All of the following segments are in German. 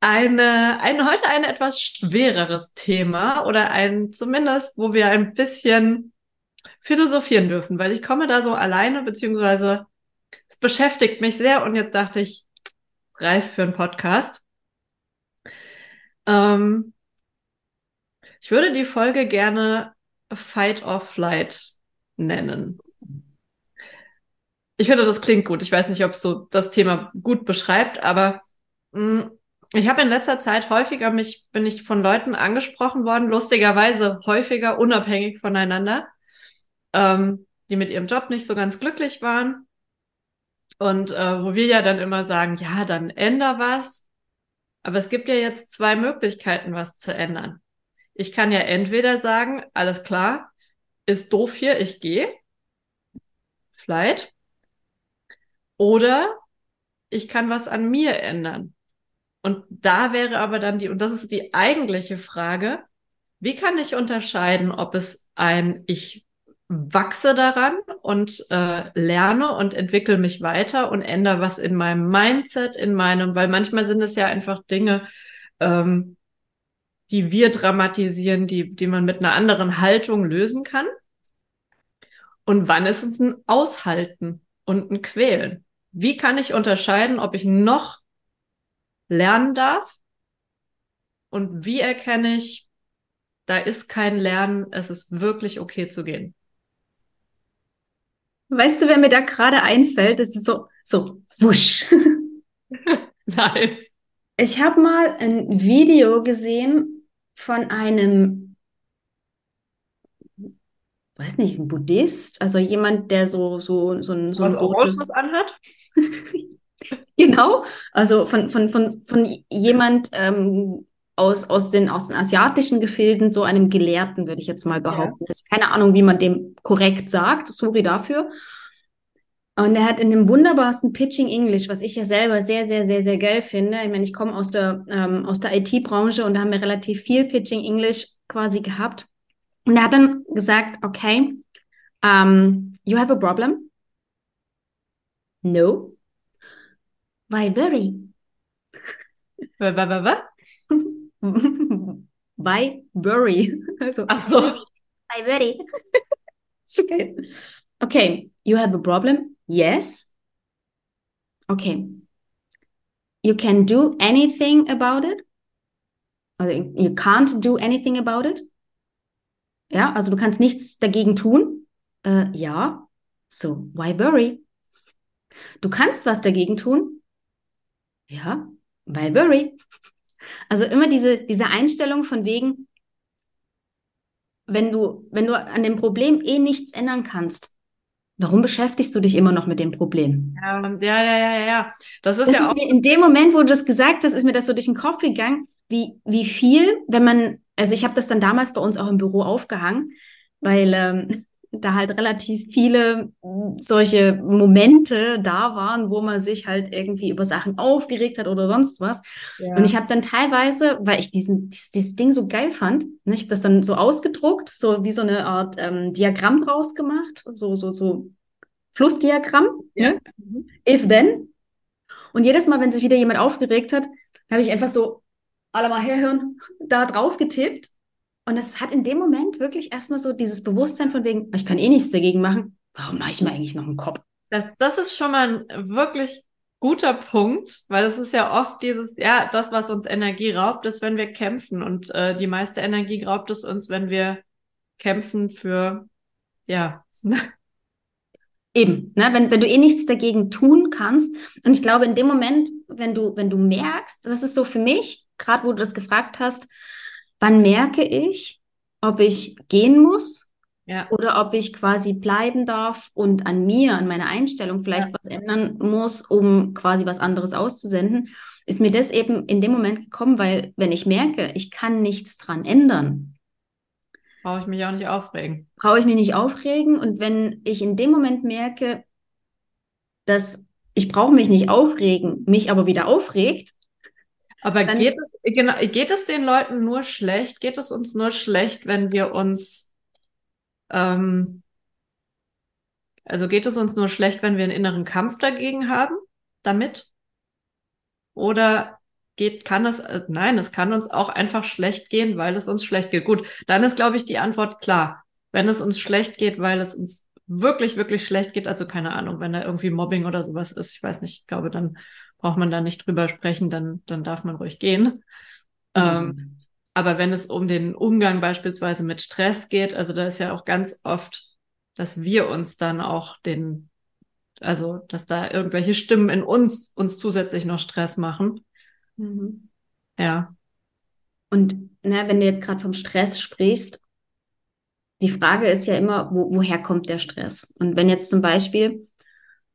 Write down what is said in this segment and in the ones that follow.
Eine, ein, heute ein etwas schwereres Thema oder ein zumindest, wo wir ein bisschen philosophieren dürfen, weil ich komme da so alleine, beziehungsweise es beschäftigt mich sehr und jetzt dachte ich, reif für einen Podcast. Ähm, ich würde die Folge gerne Fight or Flight nennen. Ich finde, das klingt gut. Ich weiß nicht, ob es so das Thema gut beschreibt, aber mh, mm, ich habe in letzter Zeit häufiger mich, bin ich von Leuten angesprochen worden, lustigerweise häufiger unabhängig voneinander, ähm, die mit ihrem Job nicht so ganz glücklich waren. Und äh, wo wir ja dann immer sagen, ja, dann änder was. Aber es gibt ja jetzt zwei Möglichkeiten, was zu ändern. Ich kann ja entweder sagen, alles klar, ist doof hier, ich gehe. Vielleicht. Oder ich kann was an mir ändern. Und da wäre aber dann die, und das ist die eigentliche Frage, wie kann ich unterscheiden, ob es ein, ich wachse daran und äh, lerne und entwickle mich weiter und ändere was in meinem Mindset, in meinem, weil manchmal sind es ja einfach Dinge, ähm, die wir dramatisieren, die, die man mit einer anderen Haltung lösen kann. Und wann ist es ein Aushalten und ein Quälen? Wie kann ich unterscheiden, ob ich noch lernen darf? Und wie erkenne ich, da ist kein Lernen, es ist wirklich okay zu gehen? Weißt du, wer mir da gerade einfällt? Das ist so, so, wusch. Nein. Ich habe mal ein Video gesehen von einem, weiß nicht, ein Buddhist, also jemand, der so, so, so ein, so Was ein rotes... anhat? Genau, also von, von, von, von jemand ähm, aus, aus, den, aus den asiatischen Gefilden, so einem Gelehrten, würde ich jetzt mal behaupten. Ja. Keine Ahnung, wie man dem korrekt sagt, sorry dafür. Und er hat in dem wunderbarsten Pitching English, was ich ja selber sehr, sehr, sehr, sehr geil finde. Ich meine, ich komme aus der, ähm, aus der IT-Branche und da haben wir relativ viel Pitching English quasi gehabt. Und er hat dann gesagt, okay, um, you have a problem? No. Why very? Was? Why bury? Also, Ach so. Why very? It's okay. Okay, you have a problem? Yes. Okay. You can do anything about it? Also, you can't do anything about it? Ja, also du kannst nichts dagegen tun? Äh, ja. So, why worry? Du kannst was dagegen tun? Ja, why worry? Also immer diese, diese Einstellung von wegen, wenn du, wenn du an dem Problem eh nichts ändern kannst, warum beschäftigst du dich immer noch mit dem Problem? Ja, ja, ja, ja, ja. Das ist das ja ist auch. Mir in dem Moment, wo du das gesagt hast, ist mir das so durch den Kopf gegangen, wie, wie viel, wenn man, also ich habe das dann damals bei uns auch im Büro aufgehangen, weil ähm, da halt relativ viele hm, solche Momente da waren, wo man sich halt irgendwie über Sachen aufgeregt hat oder sonst was. Ja. Und ich habe dann teilweise, weil ich diesen, dieses, dieses Ding so geil fand, ne, ich habe das dann so ausgedruckt, so wie so eine Art ähm, Diagramm draus gemacht, so, so, so Flussdiagramm, ja. ne? If then. Und jedes Mal, wenn sich wieder jemand aufgeregt hat, habe ich einfach so alle mal herhören, da drauf getippt und es hat in dem Moment wirklich erstmal so dieses Bewusstsein von wegen, ich kann eh nichts dagegen machen. Warum mache ich mir eigentlich noch einen Kopf? Das, das ist schon mal ein wirklich guter Punkt, weil es ist ja oft dieses, ja, das, was uns Energie raubt, ist, wenn wir kämpfen. Und äh, die meiste Energie raubt es uns, wenn wir kämpfen für, ja. Eben, ne? wenn, wenn du eh nichts dagegen tun kannst. Und ich glaube, in dem Moment, wenn du, wenn du merkst, das ist so für mich, gerade wo du das gefragt hast, wann merke ich, ob ich gehen muss ja. oder ob ich quasi bleiben darf und an mir, an meiner Einstellung vielleicht ja. was ändern muss, um quasi was anderes auszusenden. ist mir das eben in dem Moment gekommen, weil wenn ich merke, ich kann nichts dran ändern, brauche ich mich auch nicht aufregen. Brauche ich mich nicht aufregen und wenn ich in dem Moment merke, dass ich brauche mich nicht aufregen, mich aber wieder aufregt, aber geht es, genau, geht es den Leuten nur schlecht? Geht es uns nur schlecht, wenn wir uns, ähm, also geht es uns nur schlecht, wenn wir einen inneren Kampf dagegen haben, damit? Oder geht, kann es, äh, nein, es kann uns auch einfach schlecht gehen, weil es uns schlecht geht. Gut, dann ist, glaube ich, die Antwort klar. Wenn es uns schlecht geht, weil es uns wirklich, wirklich schlecht geht, also keine Ahnung, wenn da irgendwie Mobbing oder sowas ist, ich weiß nicht, ich glaube, dann braucht man da nicht drüber sprechen, dann, dann darf man ruhig gehen. Mhm. Ähm, aber wenn es um den Umgang beispielsweise mit Stress geht, also da ist ja auch ganz oft, dass wir uns dann auch den, also dass da irgendwelche Stimmen in uns uns zusätzlich noch Stress machen. Mhm. Ja. Und na, wenn du jetzt gerade vom Stress sprichst, die Frage ist ja immer, wo, woher kommt der Stress? Und wenn jetzt zum Beispiel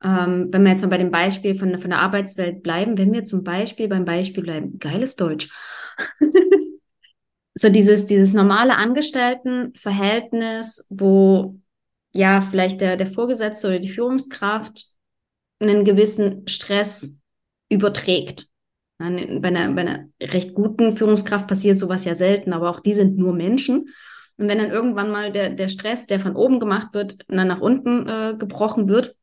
ähm, wenn wir jetzt mal bei dem Beispiel von, von der Arbeitswelt bleiben, wenn wir zum Beispiel beim Beispiel bleiben, geiles Deutsch. so dieses, dieses normale Angestelltenverhältnis, wo ja vielleicht der, der Vorgesetzte oder die Führungskraft einen gewissen Stress überträgt. Bei einer, bei einer recht guten Führungskraft passiert sowas ja selten, aber auch die sind nur Menschen. Und wenn dann irgendwann mal der, der Stress, der von oben gemacht wird, dann nach unten äh, gebrochen wird,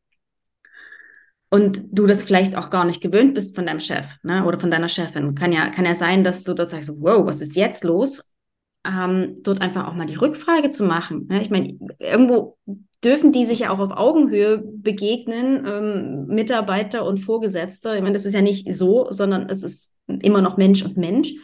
und du das vielleicht auch gar nicht gewöhnt bist von deinem Chef ne, oder von deiner Chefin. Kann ja, kann ja sein, dass du dort sagst, wow, was ist jetzt los? Ähm, dort einfach auch mal die Rückfrage zu machen. Ne? Ich meine, irgendwo dürfen die sich ja auch auf Augenhöhe begegnen, ähm, Mitarbeiter und Vorgesetzte. Ich meine, das ist ja nicht so, sondern es ist immer noch Mensch und Mensch.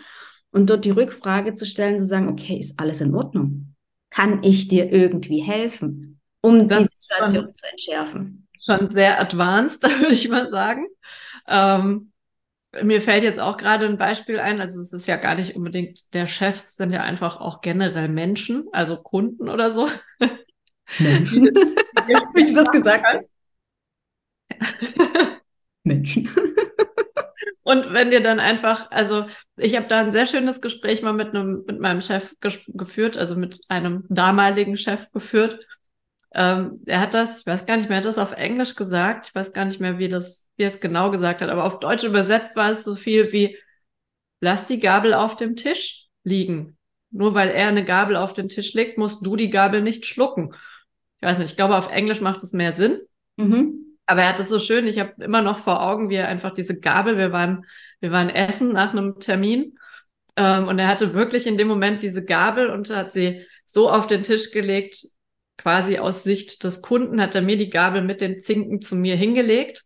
Und dort die Rückfrage zu stellen, zu sagen, okay, ist alles in Ordnung? Kann ich dir irgendwie helfen, um das die Situation zu entschärfen? Schon sehr advanced, würde ich mal sagen. Ähm, mir fällt jetzt auch gerade ein Beispiel ein, also es ist ja gar nicht unbedingt der Chef, es sind ja einfach auch generell Menschen, also Kunden oder so. Menschen. Wie du das gesagt hast. Menschen. Und wenn dir dann einfach, also ich habe da ein sehr schönes Gespräch mal mit einem, mit meinem Chef geführt, also mit einem damaligen Chef geführt. Ähm, er hat das, ich weiß gar nicht mehr, er hat das auf Englisch gesagt. Ich weiß gar nicht mehr, wie das, wie er es genau gesagt hat, aber auf Deutsch übersetzt war es so viel wie, lass die Gabel auf dem Tisch liegen. Nur weil er eine Gabel auf den Tisch legt, musst du die Gabel nicht schlucken. Ich weiß nicht, ich glaube, auf Englisch macht es mehr Sinn. Mhm. Aber er hat es so schön, ich habe immer noch vor Augen, wie er einfach diese Gabel, wir waren, wir waren essen nach einem Termin. Ähm, und er hatte wirklich in dem Moment diese Gabel und hat sie so auf den Tisch gelegt, quasi aus Sicht des Kunden hat er mir die Gabel mit den Zinken zu mir hingelegt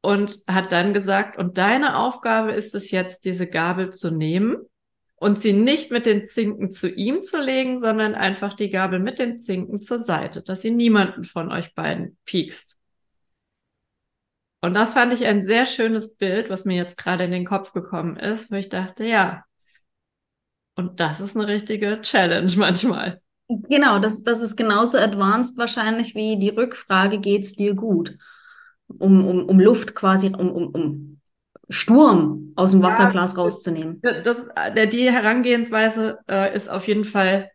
und hat dann gesagt, und deine Aufgabe ist es jetzt, diese Gabel zu nehmen und sie nicht mit den Zinken zu ihm zu legen, sondern einfach die Gabel mit den Zinken zur Seite, dass sie niemanden von euch beiden piekst. Und das fand ich ein sehr schönes Bild, was mir jetzt gerade in den Kopf gekommen ist, wo ich dachte, ja, und das ist eine richtige Challenge manchmal. Genau, das, das ist genauso advanced wahrscheinlich wie die Rückfrage, geht's dir gut? Um, um, um Luft quasi, um, um, um Sturm aus dem Wasserglas ja, rauszunehmen. Das, der, die Herangehensweise äh, ist auf jeden Fall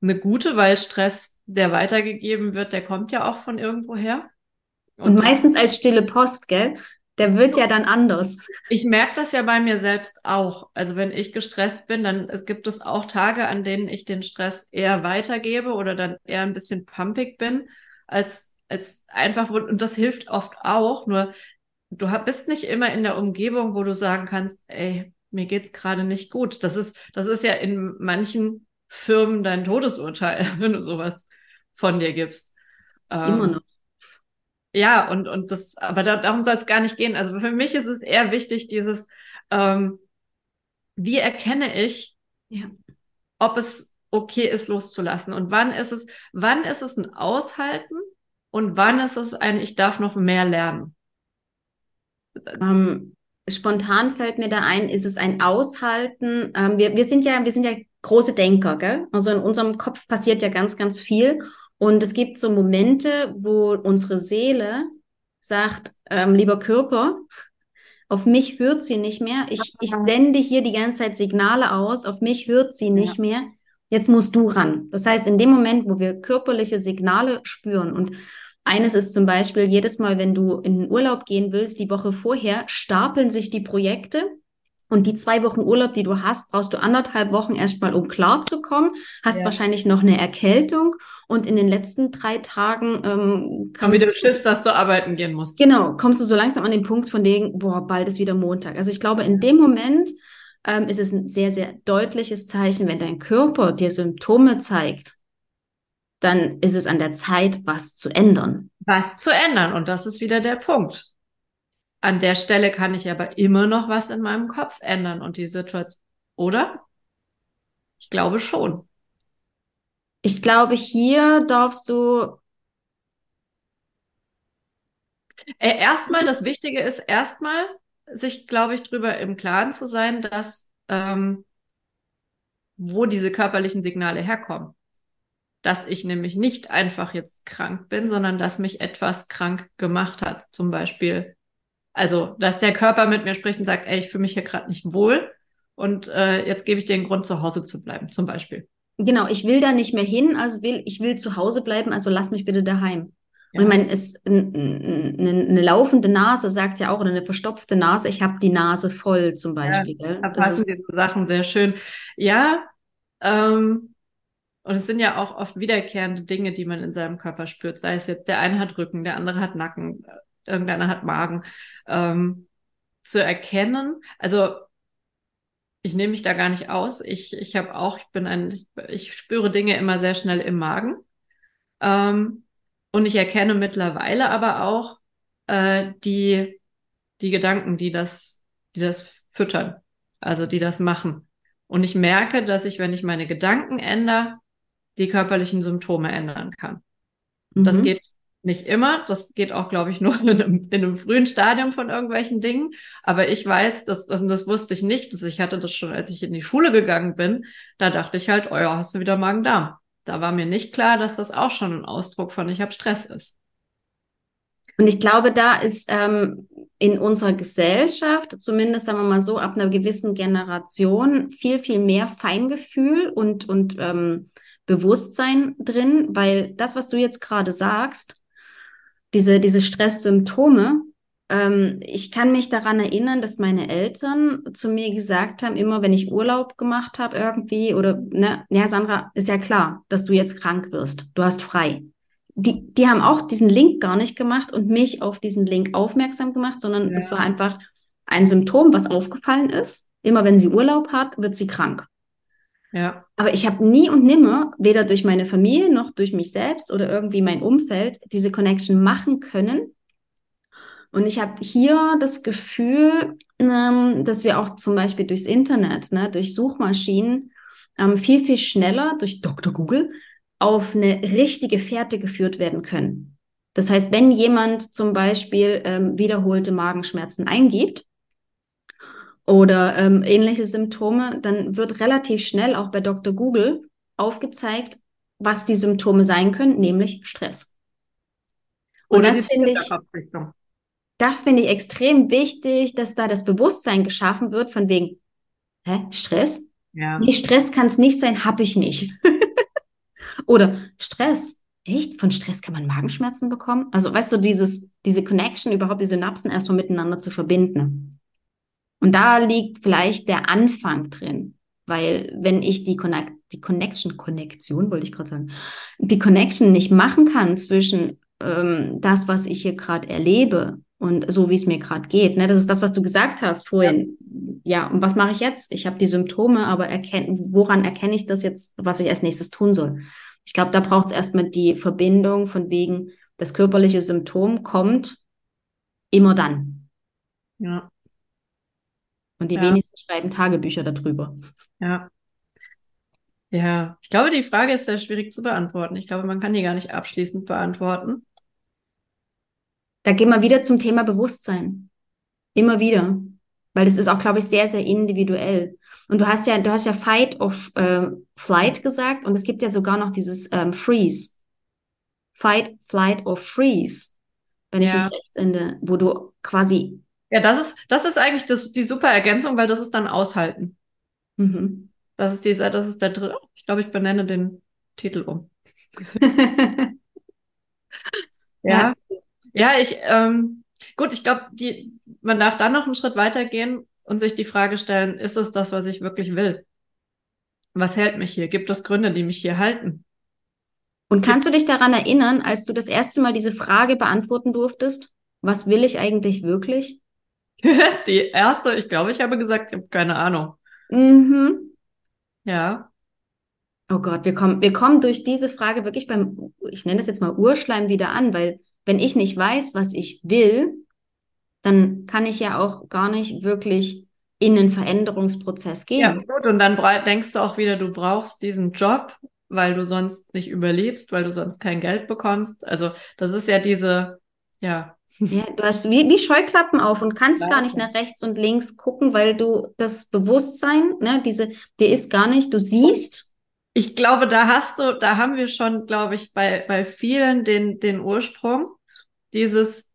eine gute, weil Stress, der weitergegeben wird, der kommt ja auch von irgendwoher. Und, Und meistens als stille Post, gell? Der wird ja dann anders. Ich merke das ja bei mir selbst auch. Also wenn ich gestresst bin, dann es gibt es auch Tage, an denen ich den Stress eher weitergebe oder dann eher ein bisschen pumpig bin, als, als einfach, und das hilft oft auch, nur du bist nicht immer in der Umgebung, wo du sagen kannst, ey, mir geht's gerade nicht gut. Das ist, das ist ja in manchen Firmen dein Todesurteil, wenn du sowas von dir gibst. Immer ähm, noch. Ja, und, und das, aber da, darum soll es gar nicht gehen. Also für mich ist es eher wichtig, dieses, ähm, wie erkenne ich, ja. ob es okay ist, loszulassen? Und wann ist es, wann ist es ein Aushalten und wann ist es ein, ich darf noch mehr lernen? Ähm, spontan fällt mir da ein, ist es ein Aushalten? Ähm, wir, wir sind ja, wir sind ja große Denker, gell? Also in unserem Kopf passiert ja ganz, ganz viel. Und es gibt so Momente, wo unsere Seele sagt, ähm, lieber Körper, auf mich hört sie nicht mehr. Ich, ich sende hier die ganze Zeit Signale aus, auf mich hört sie nicht ja. mehr. Jetzt musst du ran. Das heißt, in dem Moment, wo wir körperliche Signale spüren und eines ist zum Beispiel, jedes Mal, wenn du in den Urlaub gehen willst, die Woche vorher, stapeln sich die Projekte und die zwei Wochen Urlaub, die du hast, brauchst du anderthalb Wochen erstmal, um klarzukommen. Hast ja. wahrscheinlich noch eine Erkältung und in den letzten drei Tagen ähm, Komm wieder Schiss, dass du arbeiten gehen musst. Genau, kommst du so langsam an den Punkt von dem, boah, bald ist wieder Montag. Also ich glaube, in dem Moment ähm, ist es ein sehr, sehr deutliches Zeichen, wenn dein Körper dir Symptome zeigt, dann ist es an der Zeit, was zu ändern. Was zu ändern. Und das ist wieder der Punkt an der Stelle kann ich aber immer noch was in meinem Kopf ändern und die Situation, oder? Ich glaube schon. Ich glaube, hier darfst du. Äh, erstmal, das Wichtige ist erstmal, sich, glaube ich, drüber im Klaren zu sein, dass ähm, wo diese körperlichen Signale herkommen. Dass ich nämlich nicht einfach jetzt krank bin, sondern dass mich etwas krank gemacht hat. Zum Beispiel also, dass der Körper mit mir spricht und sagt, ey, ich fühle mich hier gerade nicht wohl und äh, jetzt gebe ich dir einen Grund, zu Hause zu bleiben, zum Beispiel. Genau, ich will da nicht mehr hin, also will, ich will zu Hause bleiben, also lass mich bitte daheim. Ja. Und ich meine, es, eine, laufende Nase sagt ja auch, oder eine verstopfte Nase, ich habe die Nase voll zum Beispiel. Ja, da passen diese Sachen sehr schön. Ja, ähm, und es sind ja auch oft wiederkehrende Dinge, die man in seinem Körper spürt. Sei es jetzt, der eine hat Rücken, der andere hat Nacken, irgendeiner hat Magen, ähm, zu erkennen. Also ich nehme mich da gar nicht aus. Ich, ich habe auch, ich bin ein, ich, spüre Dinge immer sehr schnell im Magen. Ähm, und ich erkenne mittlerweile aber auch äh, die, die Gedanken, die das, die das füttern, also die das machen. Und ich merke, dass ich, wenn ich meine Gedanken ändere, die körperlichen Symptome ändern kann. Mhm. Das geht nicht immer. Das geht auch, glaube ich, nur in einem, in einem, frühen Stadium von irgendwelchen Dingen. Aber ich weiß, dass, das, das wusste ich nicht. Dass ich hatte das schon, als ich in die Schule gegangen bin. Da dachte ich halt, oh ja, hast du wieder Magen-Darm. Da war mir nicht klar, dass das auch schon ein Ausdruck von ich habe Stress ist. Und ich glaube, da ist ähm, in unserer Gesellschaft, zumindest sagen wir mal so, ab einer gewissen Generation viel, viel mehr Feingefühl und, und ähm, Bewusstsein drin, weil das, was du jetzt gerade sagst, diese, diese Stresssymptome. Ähm, ich kann mich daran erinnern, dass meine Eltern zu mir gesagt haben, immer wenn ich Urlaub gemacht habe irgendwie oder, ne, ja, Sandra, ist ja klar, dass du jetzt krank wirst. Du hast frei. Die, die haben auch diesen Link gar nicht gemacht und mich auf diesen Link aufmerksam gemacht, sondern ja. es war einfach ein Symptom, was aufgefallen ist. Immer wenn sie Urlaub hat, wird sie krank. Ja. Aber ich habe nie und nimmer, weder durch meine Familie noch durch mich selbst oder irgendwie mein Umfeld, diese Connection machen können. Und ich habe hier das Gefühl, ähm, dass wir auch zum Beispiel durchs Internet, ne, durch Suchmaschinen, ähm, viel, viel schneller durch Dr. Google auf eine richtige Fährte geführt werden können. Das heißt, wenn jemand zum Beispiel ähm, wiederholte Magenschmerzen eingibt, oder ähm, ähnliche Symptome, dann wird relativ schnell auch bei Dr. Google aufgezeigt, was die Symptome sein können, nämlich Stress. Und oder das finde ich, das finde ich extrem wichtig, dass da das Bewusstsein geschaffen wird von wegen, hä, Stress? Ja. Nee, Stress kann es nicht sein, habe ich nicht. oder Stress, echt? Von Stress kann man Magenschmerzen bekommen? Also weißt du, dieses, diese Connection, überhaupt die Synapsen erstmal miteinander zu verbinden. Und da liegt vielleicht der Anfang drin. Weil wenn ich die, Connect die Connection, Konnektion wollte ich gerade sagen, die Connection nicht machen kann zwischen ähm, das, was ich hier gerade erlebe und so, wie es mir gerade geht. Ne? Das ist das, was du gesagt hast vorhin. Ja, ja und was mache ich jetzt? Ich habe die Symptome, aber erkenn woran erkenne ich das jetzt, was ich als nächstes tun soll? Ich glaube, da braucht es erstmal die Verbindung von wegen, das körperliche Symptom kommt immer dann. Ja. Und die ja. wenigsten schreiben Tagebücher darüber. Ja. Ja, ich glaube, die Frage ist sehr schwierig zu beantworten. Ich glaube, man kann die gar nicht abschließend beantworten. Da gehen wir wieder zum Thema Bewusstsein. Immer wieder. Weil das ist auch, glaube ich, sehr, sehr individuell. Und du hast ja, du hast ja Fight of äh, Flight gesagt und es gibt ja sogar noch dieses ähm, Freeze. Fight, Flight or Freeze. Wenn ich ja. mich rechts ende, wo du quasi Ja, das ist, das ist eigentlich das, die super Ergänzung, weil das ist dann aushalten. Mhm. Das ist dieser, das ist der dritte. Ich glaube, ich benenne den Titel um. ja. ja. Ja, ich, ähm, gut, ich glaube, die, man darf dann noch einen Schritt weitergehen und sich die Frage stellen, ist es das, was ich wirklich will? Was hält mich hier? Gibt es Gründe, die mich hier halten? Und kannst du dich daran erinnern, als du das erste Mal diese Frage beantworten durftest? Was will ich eigentlich wirklich? die erste, ich glaube, ich habe gesagt, ich habe keine Ahnung. Mhm. Ja. Oh Gott, wir kommen, wir kommen durch diese Frage wirklich beim, ich nenne das jetzt mal Urschleim wieder an, weil wenn ich nicht weiß, was ich will, dann kann ich ja auch gar nicht wirklich in einen Veränderungsprozess gehen. Ja, gut. Und dann denkst du auch wieder, du brauchst diesen Job, weil du sonst nicht überlebst, weil du sonst kein Geld bekommst. Also das ist ja diese, ja. Ja, du hast wie, wie Scheuklappen auf und kannst ja. gar nicht nach rechts und links gucken, weil du das Bewusstsein, ne, diese, dir ist gar nicht, du siehst. Ich glaube, da hast du, da haben wir schon, glaube ich, bei, bei vielen den, den Ursprung, dieses,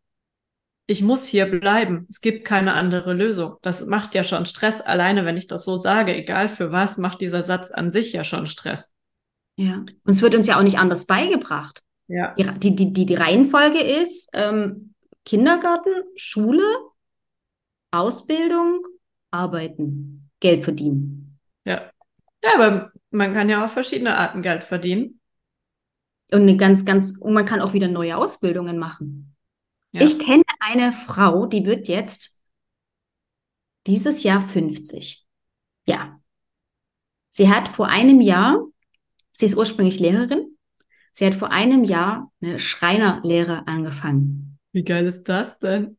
ich muss hier bleiben. Es gibt keine andere Lösung. Das macht ja schon Stress. Alleine, wenn ich das so sage, egal für was, macht dieser Satz an sich ja schon Stress. Ja. Und es wird uns ja auch nicht anders beigebracht. Ja. Die, die, die, die Reihenfolge ist ähm, Kindergarten, Schule, Ausbildung, Arbeiten, Geld verdienen. Ja. Ja, aber man kann ja auch verschiedene Arten Geld verdienen. Und eine ganz, ganz, und man kann auch wieder neue Ausbildungen machen. Ja. Ich kenne eine Frau, die wird jetzt dieses Jahr 50. Ja. Sie hat vor einem Jahr, sie ist ursprünglich Lehrerin, sie hat vor einem Jahr eine Schreinerlehre angefangen. Wie geil ist das denn?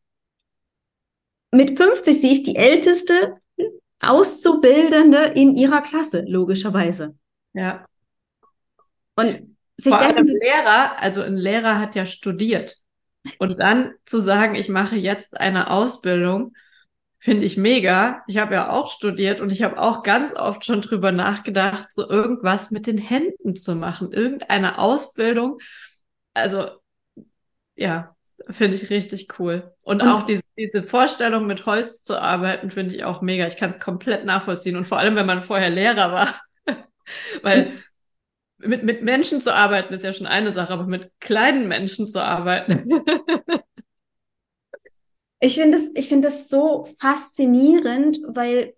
Mit 50, sie ist die älteste Auszubildende in ihrer Klasse, logischerweise. Ja. Und sich Vor dessen Lehrer, also ein Lehrer hat ja studiert. Und dann zu sagen, ich mache jetzt eine Ausbildung, finde ich mega. Ich habe ja auch studiert und ich habe auch ganz oft schon drüber nachgedacht, so irgendwas mit den Händen zu machen, irgendeine Ausbildung. Also ja, finde ich richtig cool. Und, und auch diese, diese Vorstellung, mit Holz zu arbeiten, finde ich auch mega. Ich kann es komplett nachvollziehen. Und vor allem, wenn man vorher Lehrer war. Weil mit, mit Menschen zu arbeiten ist ja schon eine Sache, aber mit kleinen Menschen zu arbeiten. ich finde das, ich finde das so faszinierend, weil,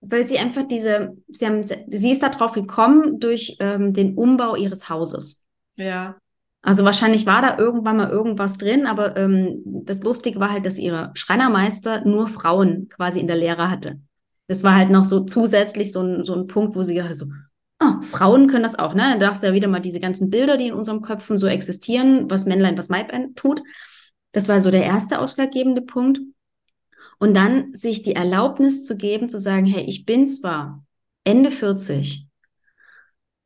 weil sie einfach diese, sie haben, sie ist darauf gekommen durch ähm, den Umbau ihres Hauses. Ja. Also wahrscheinlich war da irgendwann mal irgendwas drin, aber ähm, das Lustige war halt, dass ihre Schreinermeister nur Frauen quasi in der Lehre hatte. Das war halt noch so zusätzlich so ein, so ein Punkt, wo sie halt so, Ah, Frauen können das auch, ne? Da hast du ja wieder mal diese ganzen Bilder, die in unserem Köpfen so existieren, was Männlein, was Weiblein tut. Das war so der erste ausschlaggebende Punkt. Und dann sich die Erlaubnis zu geben, zu sagen, hey, ich bin zwar Ende 40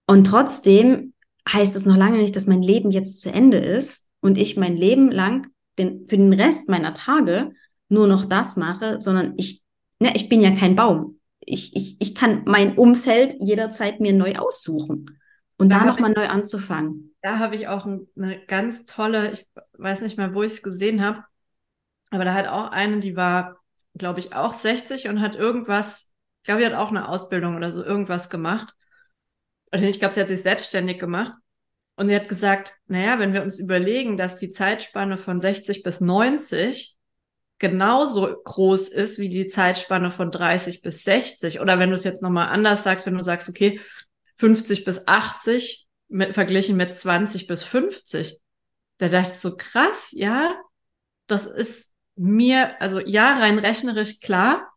und trotzdem heißt es noch lange nicht, dass mein Leben jetzt zu Ende ist und ich mein Leben lang den, für den Rest meiner Tage nur noch das mache, sondern ich, ne, ich bin ja kein Baum ich, ich, ich kann mein Umfeld jederzeit mir neu aussuchen und da, da nochmal neu anzufangen. Da habe ich auch eine ganz tolle, ich weiß nicht mal, wo ich es gesehen habe, aber da hat auch eine, die war, glaube ich, auch 60 und hat irgendwas, ich glaube, die hat auch eine Ausbildung oder so irgendwas gemacht. Und ich glaube, sie hat sich selbstständig gemacht. Und sie hat gesagt, naja, wenn wir uns überlegen, dass die Zeitspanne von 60 bis 90 genauso groß ist wie die Zeitspanne von 30 bis 60. Oder wenn du es jetzt nochmal anders sagst, wenn du sagst, okay, 50 bis 80 mit, verglichen mit 20 bis 50. Da dachte ich so, krass, ja, das ist mir, also ja, rein rechnerisch klar,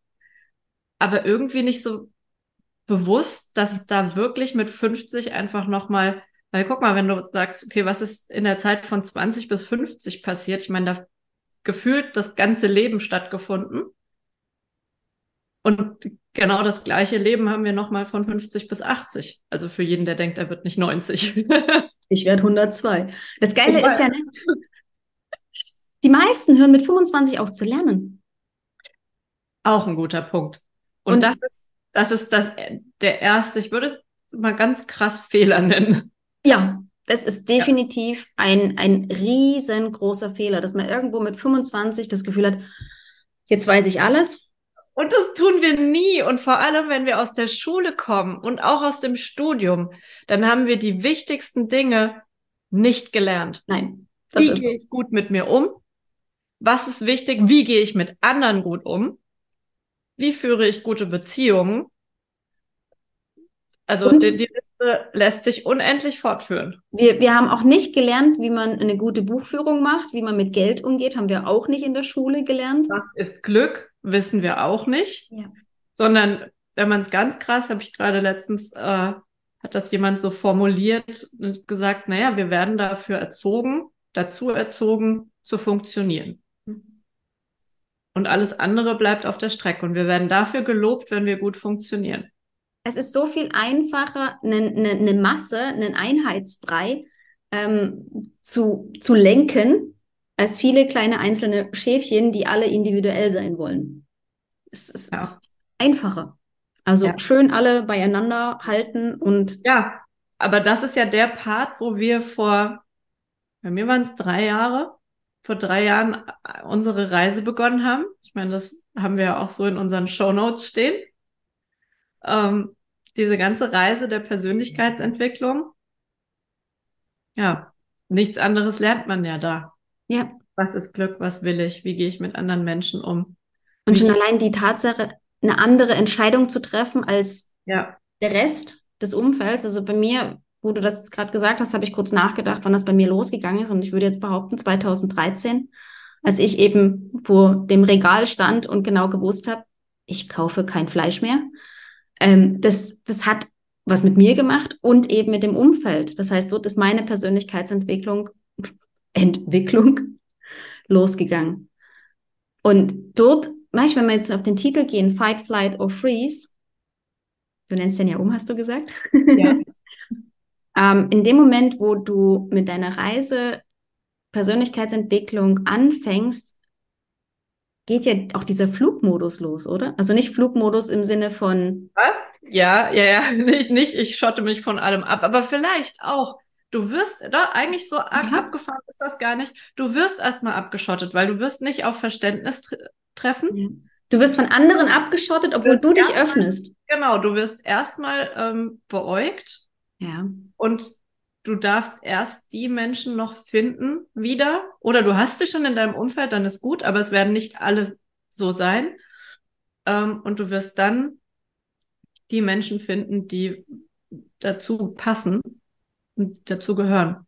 aber irgendwie nicht so bewusst, dass da wirklich mit 50 einfach nochmal, weil guck mal, wenn du sagst, okay, was ist in der Zeit von 20 bis 50 passiert? Ich meine, da gefühlt das ganze Leben stattgefunden. Und genau das gleiche Leben haben wir nochmal von 50 bis 80. Also für jeden, der denkt, er wird nicht 90. ich werde 102. Das Geile ist ja, ne? die meisten hören mit 25 auf zu lernen. Auch ein guter Punkt. Und, Und das ist, das ist das, der erste, ich würde es mal ganz krass Fehler nennen. Ja, das ist definitiv ja. ein, ein riesengroßer Fehler, dass man irgendwo mit 25 das Gefühl hat, jetzt weiß ich alles. Und das tun wir nie. Und vor allem, wenn wir aus der Schule kommen und auch aus dem Studium, dann haben wir die wichtigsten Dinge nicht gelernt. Nein. Wie gehe ich gut mit mir um? Was ist wichtig? Wie gehe ich mit anderen gut um? Wie führe ich gute Beziehungen? Also die, die, Liste lässt sich unendlich fortführen. Wir, wir haben auch nicht gelernt, wie man eine gute Buchführung macht, wie man mit Geld umgeht, haben wir auch nicht in der Schule gelernt. Was ist Glück? Wissen wir auch nicht. Ja. Sondern, wenn man es ganz krass, habe ich gerade letztens, äh, hat das jemand so formuliert und gesagt, naja, wir werden dafür erzogen, dazu erzogen, zu funktionieren. Und alles andere bleibt auf der Strecke. Und wir werden dafür gelobt, wenn wir gut funktionieren. Es ist so viel einfacher, eine, eine, eine Masse, einen Einheitsbrei ähm, zu, zu lenken, als viele kleine einzelne Schäfchen, die alle individuell sein wollen. Es, es ja. ist einfacher. Also ja. schön alle beieinander halten und. Ja, aber das ist ja der Part, wo wir vor, bei mir waren es drei Jahre, vor drei Jahren äh, unsere Reise begonnen haben. Ich meine, das haben wir ja auch so in unseren Show Notes stehen. Ähm, diese ganze Reise der Persönlichkeitsentwicklung. Ja, nichts anderes lernt man ja da. Ja. Was ist Glück? Was will ich? Wie gehe ich mit anderen Menschen um? Und schon allein die Tatsache, eine andere Entscheidung zu treffen als ja. der Rest des Umfelds. Also bei mir wo du das jetzt gerade gesagt hast, habe ich kurz nachgedacht, wann das bei mir losgegangen ist. Und ich würde jetzt behaupten, 2013, als ich eben vor dem Regal stand und genau gewusst habe, ich kaufe kein Fleisch mehr. Ähm, das, das hat was mit mir gemacht und eben mit dem Umfeld. Das heißt, dort ist meine Persönlichkeitsentwicklung, Entwicklung losgegangen. Und dort, manchmal, wenn wir jetzt auf den Titel gehen, Fight, Flight or Freeze, du nennst den ja um, hast du gesagt? Ja. Ähm, in dem Moment, wo du mit deiner Reise Persönlichkeitsentwicklung anfängst, geht ja auch dieser Flugmodus los, oder? Also nicht Flugmodus im Sinne von. Ja, ja, ja, nicht, nicht, ich schotte mich von allem ab, aber vielleicht auch. Du wirst, da eigentlich so arg ja. abgefahren ist das gar nicht. Du wirst erstmal abgeschottet, weil du wirst nicht auf Verständnis tre treffen. Ja. Du wirst von anderen abgeschottet, obwohl du, du dich öffnest. Genau, du wirst erstmal ähm, beäugt ja. Und du darfst erst die Menschen noch finden wieder. Oder du hast sie schon in deinem Umfeld, dann ist gut, aber es werden nicht alle so sein. Ähm, und du wirst dann die Menschen finden, die dazu passen und dazu gehören.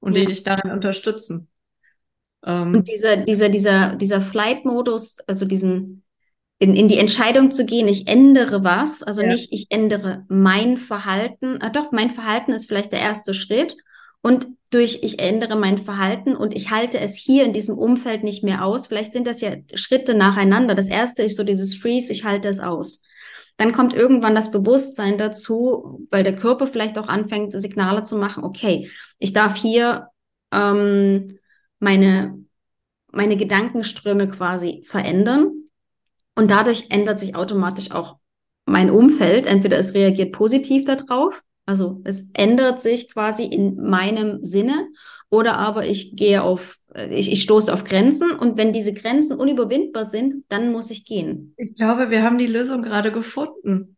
Und ja. die dich darin unterstützen. Ähm, und dieser, dieser, dieser, dieser Flight-Modus, also diesen, in, in die Entscheidung zu gehen, ich ändere was, also ja. nicht ich ändere mein Verhalten, ah, doch, mein Verhalten ist vielleicht der erste Schritt und durch ich ändere mein Verhalten und ich halte es hier in diesem Umfeld nicht mehr aus. Vielleicht sind das ja Schritte nacheinander. Das erste ist so dieses Freeze, ich halte es aus. Dann kommt irgendwann das Bewusstsein dazu, weil der Körper vielleicht auch anfängt, Signale zu machen, okay, ich darf hier ähm, meine, meine Gedankenströme quasi verändern und dadurch ändert sich automatisch auch mein Umfeld. Entweder es reagiert positiv darauf, also es ändert sich quasi in meinem Sinne, oder aber ich gehe auf, ich, ich stoße auf Grenzen und wenn diese Grenzen unüberwindbar sind, dann muss ich gehen. Ich glaube, wir haben die Lösung gerade gefunden.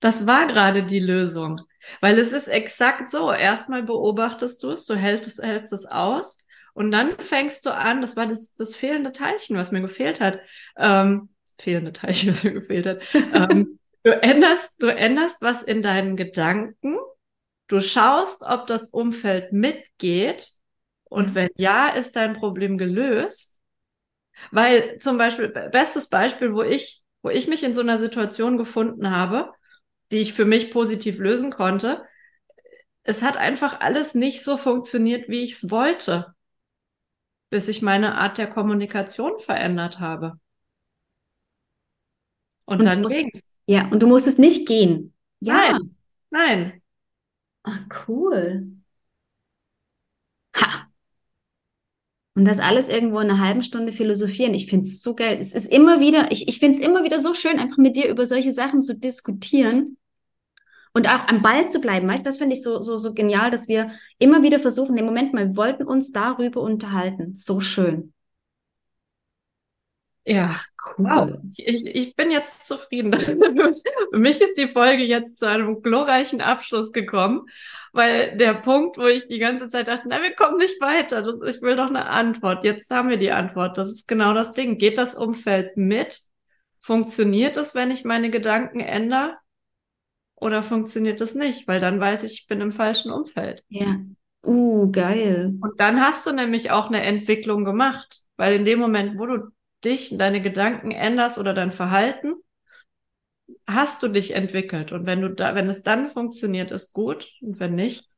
Das war gerade die Lösung. Weil es ist exakt so. Erstmal beobachtest du es, du hältst, hältst es aus und dann fängst du an, das war das, das fehlende Teilchen, was mir gefehlt hat. Ähm, fehlende Teilchen, was mir gefehlt hat. ähm, du änderst, du änderst was in deinen Gedanken. Du schaust, ob das Umfeld mitgeht. Und wenn ja, ist dein Problem gelöst. Weil zum Beispiel, bestes Beispiel, wo ich, wo ich mich in so einer Situation gefunden habe, die ich für mich positiv lösen konnte, es hat einfach alles nicht so funktioniert, wie ich es wollte bis ich meine Art der Kommunikation verändert habe. Und, und dann ging's. Ja, und du musstest nicht gehen. Ja. Nein. Nein. Ah, cool. Ha. Und das alles irgendwo in einer halben Stunde philosophieren. Ich finde es so geil. Es ist immer wieder, ich, ich finde es immer wieder so schön, einfach mit dir über solche Sachen zu diskutieren und auch am Ball zu bleiben. Weißt du, das finde ich so, so, so genial, dass wir immer wieder versuchen, im Moment mal, wir wollten uns darüber unterhalten. So schön. Ja, cool. Wow. Ich, ich bin jetzt zufrieden. Für mich ist die Folge jetzt zu einem glorreichen Abschluss gekommen, weil der Punkt, wo ich die ganze Zeit dachte, na, wir kommen nicht weiter, das, ich will doch eine Antwort. Jetzt haben wir die Antwort. Das ist genau das Ding. Geht das Umfeld mit? Funktioniert es, wenn ich meine Gedanken ändere? Oder funktioniert es nicht? Weil dann weiß ich, ich bin im falschen Umfeld. Ja. Uh, geil. Und dann hast du nämlich auch eine Entwicklung gemacht. Weil in dem Moment, wo du dich, deine Gedanken änderst oder dein Verhalten, hast du dich entwickelt. Und wenn du da, wenn es dann funktioniert, ist gut. Und wenn nicht,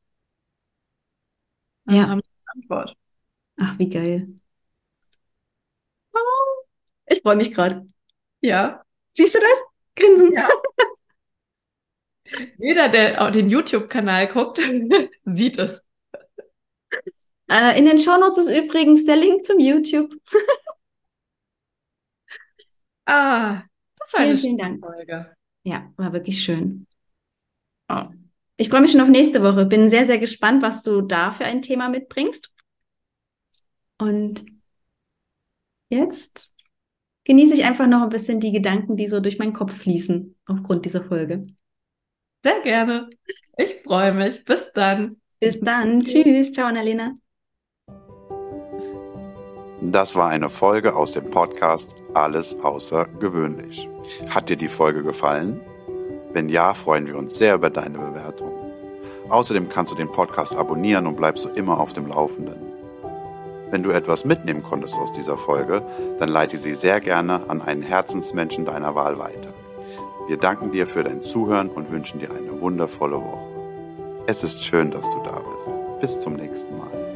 dann ja. haben wir eine Antwort. Ach, wie geil. Ich freue mich gerade. Ja. Siehst du das? Grinsen. Ja. Jeder, der den YouTube-Kanal guckt, sieht es. Äh, in den Shownotes ist übrigens der Link zum YouTube. Ah, das war vielen, eine vielen Dank. Folge. Ja, war wirklich schön. Oh. Ich freue mich schon auf nächste Woche. Bin sehr, sehr gespannt, was du da für ein Thema mitbringst. Und jetzt genieße ich einfach noch ein bisschen die Gedanken, die so durch meinen Kopf fließen aufgrund dieser Folge. Sehr gerne. Ich freue mich. Bis dann. Bis dann. Tschüss. Ciao, Annalena. Das war eine Folge aus dem Podcast Alles außergewöhnlich. Hat dir die Folge gefallen? Wenn ja, freuen wir uns sehr über deine Bewertung. Außerdem kannst du den Podcast abonnieren und bleibst so immer auf dem Laufenden. Wenn du etwas mitnehmen konntest aus dieser Folge, dann leite sie sehr gerne an einen Herzensmenschen deiner Wahl weiter. Wir danken dir für dein Zuhören und wünschen dir eine wundervolle Woche. Es ist schön, dass du da bist. Bis zum nächsten Mal.